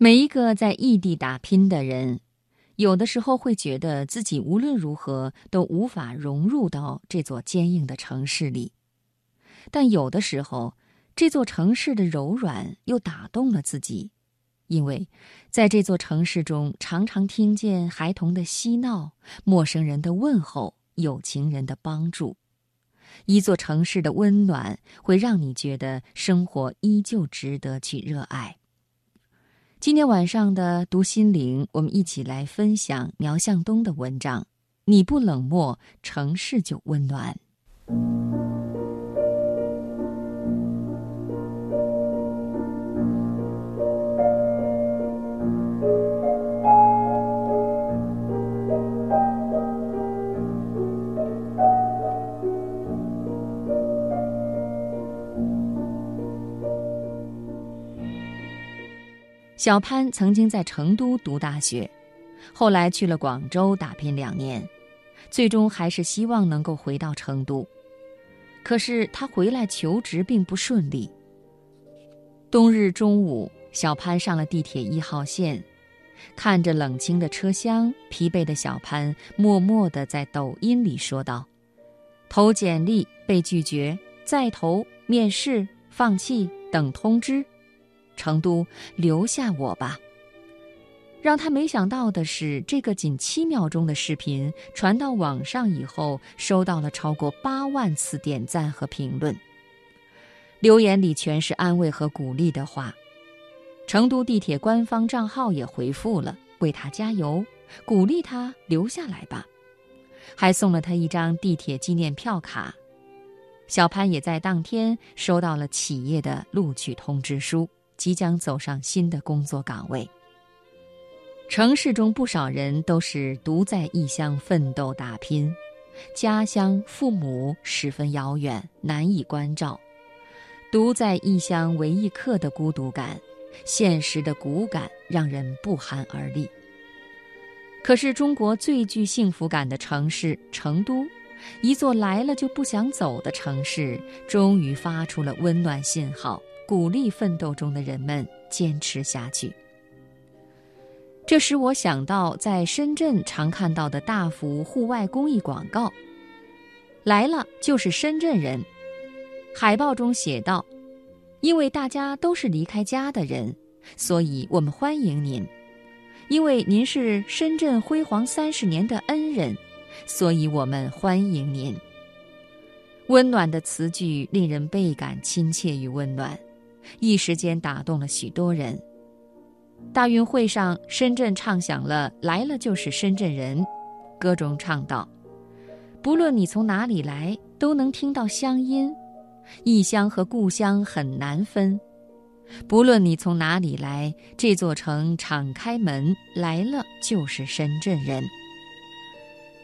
每一个在异地打拼的人，有的时候会觉得自己无论如何都无法融入到这座坚硬的城市里，但有的时候，这座城市的柔软又打动了自己，因为在这座城市中，常常听见孩童的嬉闹、陌生人的问候、有情人的帮助。一座城市的温暖会让你觉得生活依旧值得去热爱。今天晚上的读心灵，我们一起来分享苗向东的文章。你不冷漠，城市就温暖。小潘曾经在成都读大学，后来去了广州打拼两年，最终还是希望能够回到成都。可是他回来求职并不顺利。冬日中午，小潘上了地铁一号线，看着冷清的车厢，疲惫的小潘默默地在抖音里说道：“投简历被拒绝，再投面试放弃，等通知。”成都，留下我吧。让他没想到的是，这个仅七秒钟的视频传到网上以后，收到了超过八万次点赞和评论。留言里全是安慰和鼓励的话。成都地铁官方账号也回复了，为他加油，鼓励他留下来吧，还送了他一张地铁纪念票卡。小潘也在当天收到了企业的录取通知书。即将走上新的工作岗位。城市中不少人都是独在异乡奋斗打拼，家乡父母十分遥远，难以关照。独在异乡为异客的孤独感，现实的骨感，让人不寒而栗。可是，中国最具幸福感的城市成都，一座来了就不想走的城市，终于发出了温暖信号。鼓励奋斗中的人们坚持下去。这使我想到在深圳常看到的大幅户外公益广告：“来了就是深圳人。”海报中写道：“因为大家都是离开家的人，所以我们欢迎您；因为您是深圳辉煌三十年的恩人，所以我们欢迎您。”温暖的词句令人倍感亲切与温暖。一时间打动了许多人。大运会上，深圳唱响了“来了就是深圳人”，歌中唱道：“不论你从哪里来，都能听到乡音。异乡和故乡很难分。不论你从哪里来，这座城敞开门，来了就是深圳人。”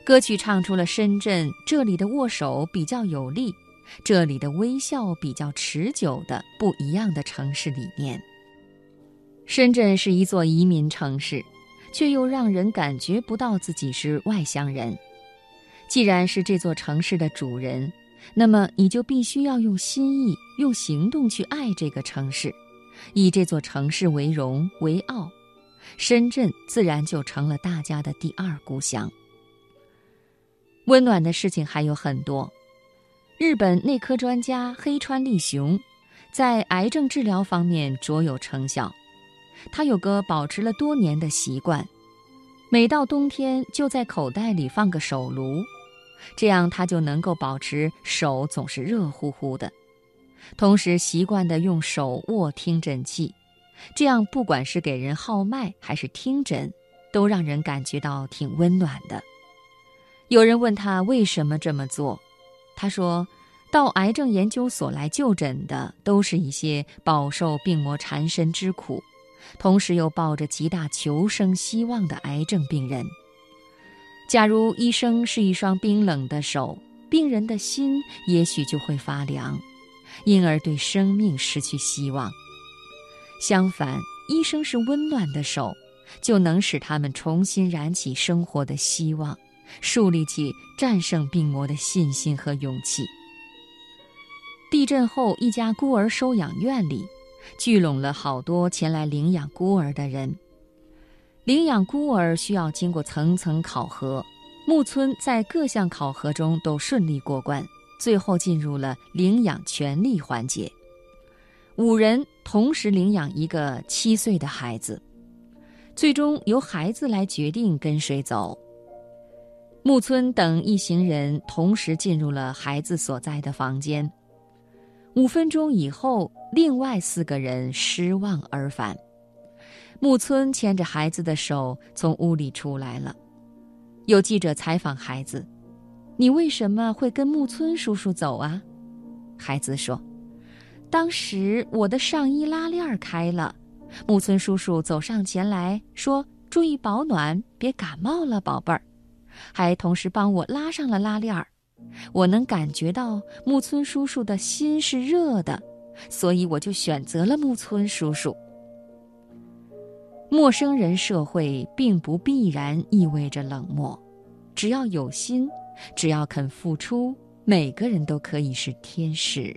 歌曲唱出了深圳这里的握手比较有力。这里的微笑比较持久的不一样的城市理念。深圳是一座移民城市，却又让人感觉不到自己是外乡人。既然是这座城市的主人，那么你就必须要用心意、用行动去爱这个城市，以这座城市为荣为傲。深圳自然就成了大家的第二故乡。温暖的事情还有很多。日本内科专家黑川利雄，在癌症治疗方面卓有成效。他有个保持了多年的习惯，每到冬天就在口袋里放个手炉，这样他就能够保持手总是热乎乎的。同时习惯地用手握听诊器，这样不管是给人号脉还是听诊，都让人感觉到挺温暖的。有人问他为什么这么做？他说：“到癌症研究所来就诊的，都是一些饱受病魔缠身之苦，同时又抱着极大求生希望的癌症病人。假如医生是一双冰冷的手，病人的心也许就会发凉，因而对生命失去希望。相反，医生是温暖的手，就能使他们重新燃起生活的希望。”树立起战胜病魔的信心和勇气。地震后，一家孤儿收养院里，聚拢了好多前来领养孤儿的人。领养孤儿需要经过层层考核，木村在各项考核中都顺利过关，最后进入了领养权利环节。五人同时领养一个七岁的孩子，最终由孩子来决定跟谁走。木村等一行人同时进入了孩子所在的房间。五分钟以后，另外四个人失望而返。木村牵着孩子的手从屋里出来了。有记者采访孩子：“你为什么会跟木村叔叔走啊？”孩子说：“当时我的上衣拉链开了，木村叔叔走上前来说：‘注意保暖，别感冒了，宝贝儿。’还同时帮我拉上了拉链儿。我能感觉到木村叔叔的心是热的，所以我就选择了木村叔叔。”陌生人社会并不必然意味着冷漠，只要有心，只要肯付出，每个人都可以是天使。